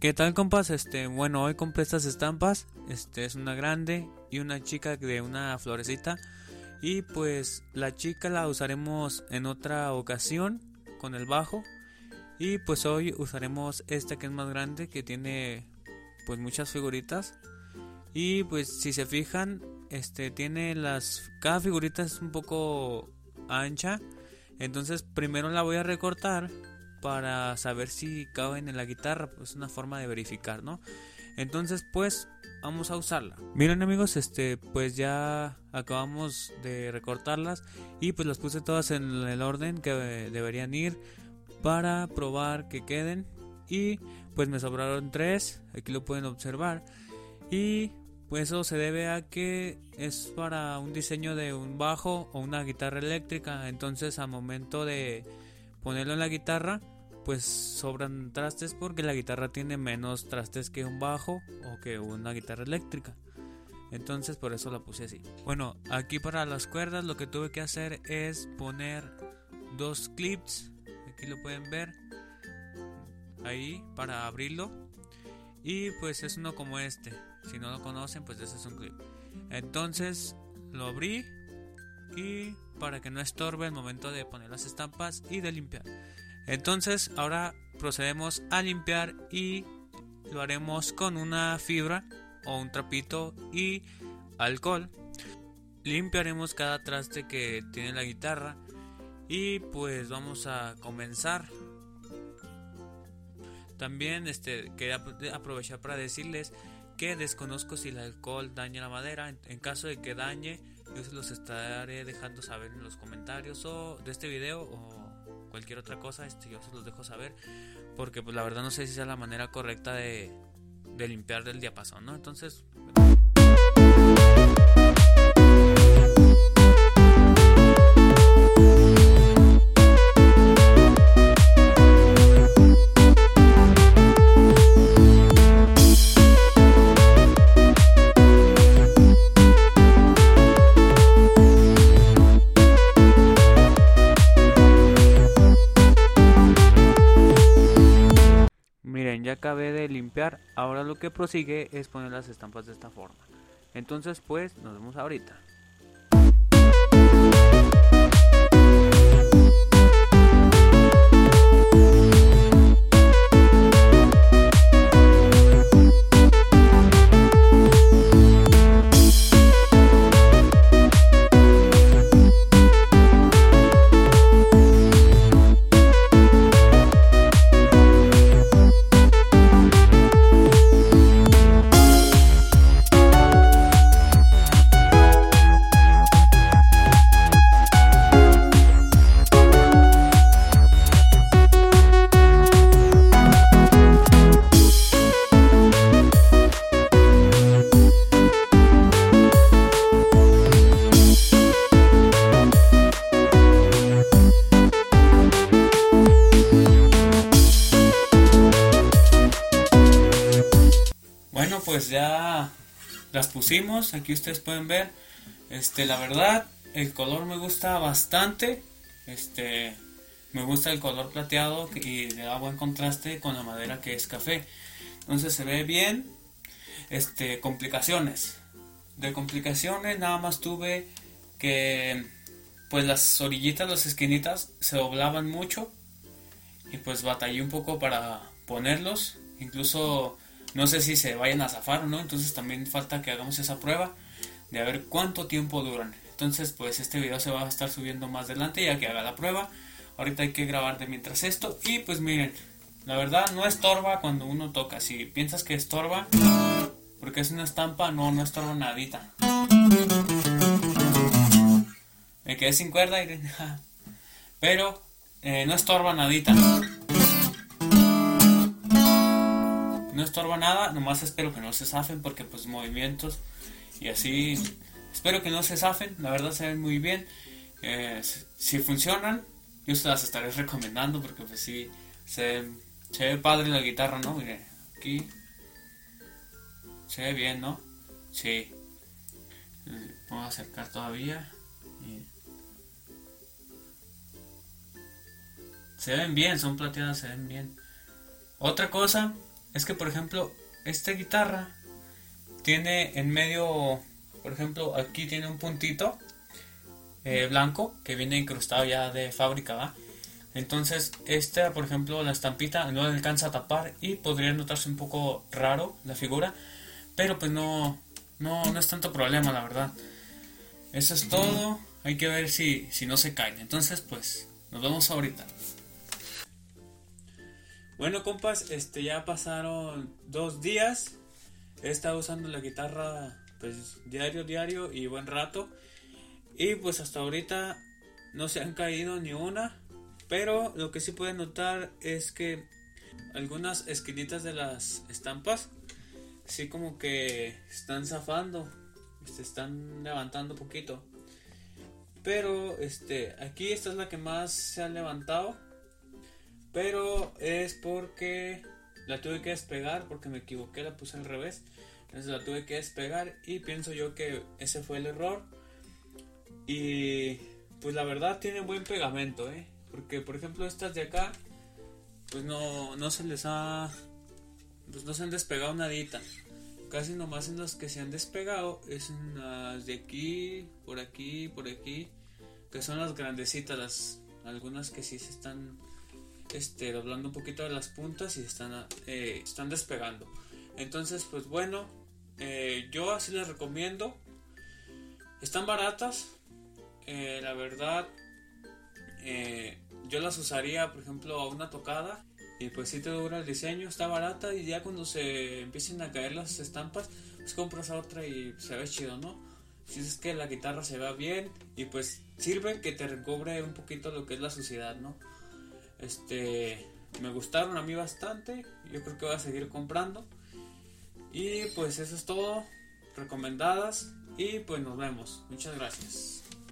¿Qué tal compas? Este, bueno, hoy compré estas estampas. Este es una grande y una chica de una florecita. Y pues la chica la usaremos en otra ocasión con el bajo. Y pues hoy usaremos esta que es más grande, que tiene pues muchas figuritas. Y pues si se fijan, este tiene las cada figurita es un poco ancha. Entonces primero la voy a recortar para saber si caben en la guitarra. Pues una forma de verificar, ¿no? Entonces, pues vamos a usarla. Miren amigos, este pues ya acabamos de recortarlas y pues las puse todas en el orden que deberían ir para probar que queden y pues me sobraron tres, aquí lo pueden observar y pues eso se debe a que es para un diseño de un bajo o una guitarra eléctrica, entonces al momento de ponerlo en la guitarra pues sobran trastes porque la guitarra tiene menos trastes que un bajo o que una guitarra eléctrica. Entonces por eso la puse así. Bueno, aquí para las cuerdas lo que tuve que hacer es poner dos clips. Aquí lo pueden ver. Ahí para abrirlo. Y pues es uno como este. Si no lo conocen, pues ese es un clip. Entonces lo abrí y para que no estorbe el momento de poner las estampas y de limpiar. Entonces ahora procedemos a limpiar y lo haremos con una fibra o un trapito y alcohol. Limpiaremos cada traste que tiene la guitarra y pues vamos a comenzar. También este, quería aprovechar para decirles que desconozco si el alcohol daña la madera. En, caso de que dañe, yo se los estaré dejando saber en los comentarios o de este video o cualquier otra cosa, este, yo se los dejo saber. Porque pues la verdad no sé si sea la manera correcta de, de limpiar del diapasón, ¿no? Entonces... ya acabé de limpiar, ahora lo que prosigue es poner las estampas de esta forma. Entonces pues nos vemos ahorita. Ya las pusimos. Aquí ustedes pueden ver. Este, la verdad, el color me gusta bastante. Este, me gusta el color plateado y le da buen contraste con la madera que es café. Entonces se ve bien. Este, complicaciones. De complicaciones nada más tuve que pues las orillitas, las esquinitas se doblaban mucho y pues batallé un poco para ponerlos. Incluso no sé si se vayan a zafar o no, entonces también falta que hagamos esa prueba de a ver cuánto tiempo duran. Entonces, pues este video se va a estar subiendo más adelante ya que haga la prueba. Ahorita hay que grabar de mientras esto y pues miren, la verdad no estorba cuando uno toca. Si piensas que estorba, porque es una estampa, no, no estorba nadita. Me quedé sin cuerda y... Pero eh, no estorba nadita. No estorba nada, nomás espero que no se zafen porque pues movimientos y así, espero que no se zafen, la verdad se ven muy bien, eh, si funcionan, yo se las estaré recomendando porque pues sí, se, ve padre la guitarra, ¿no? Mire, aquí se ve bien, ¿no? Sí. Puedo acercar todavía. Se ven bien, son plateadas, se ven bien. Otra cosa es que por ejemplo esta guitarra tiene en medio, por ejemplo aquí tiene un puntito eh, blanco que viene incrustado ya de fábrica. Entonces, esta, por ejemplo, la estampita no alcanza a tapar y podría notarse un poco raro la figura, pero pues no, no, no es tanto problema, la verdad. Eso es todo. Hay que ver si, si no se caen. Entonces, pues, nos vemos ahorita. Bueno, compas, este ya pasaron dos días. He estado usando la guitarra, pues, diario, diario y buen rato. Y pues hasta ahorita no se han caído ni una. Pero lo que sí pueden notar es que algunas esquinitas de las estampas sí como que están zafando, se están levantando poquito. Pero este, aquí esta es la que más se ha levantado. Pero es porque la tuve que despegar porque me equivoqué, la puse al revés. Entonces la tuve que despegar y pienso yo que ese fue el error. Y pues la verdad tiene buen pegamento, ¿eh? Porque por ejemplo estas de acá, pues no, no se les ha... Pues no se han despegado nadita. Casi nomás en las que se han despegado es en las de aquí, por aquí, por aquí. Que son las grandecitas, las algunas que sí se están este, doblando un poquito de las puntas y están, eh, están despegando. Entonces, pues bueno, eh, yo así les recomiendo. Están baratas. Eh, la verdad, yo las usaría, por ejemplo, a una tocada. Y pues si te dura el diseño, está barata. Y ya cuando se empiecen a caer las estampas, pues compras otra y se ve chido, ¿no? Si es que la guitarra se va bien y pues sirve que te recobre un poquito lo que es la suciedad, ¿no? Este, me gustaron a mí bastante. Yo creo que voy a seguir comprando. Y pues eso es todo. Recomendadas. Y pues nos vemos. Muchas gracias.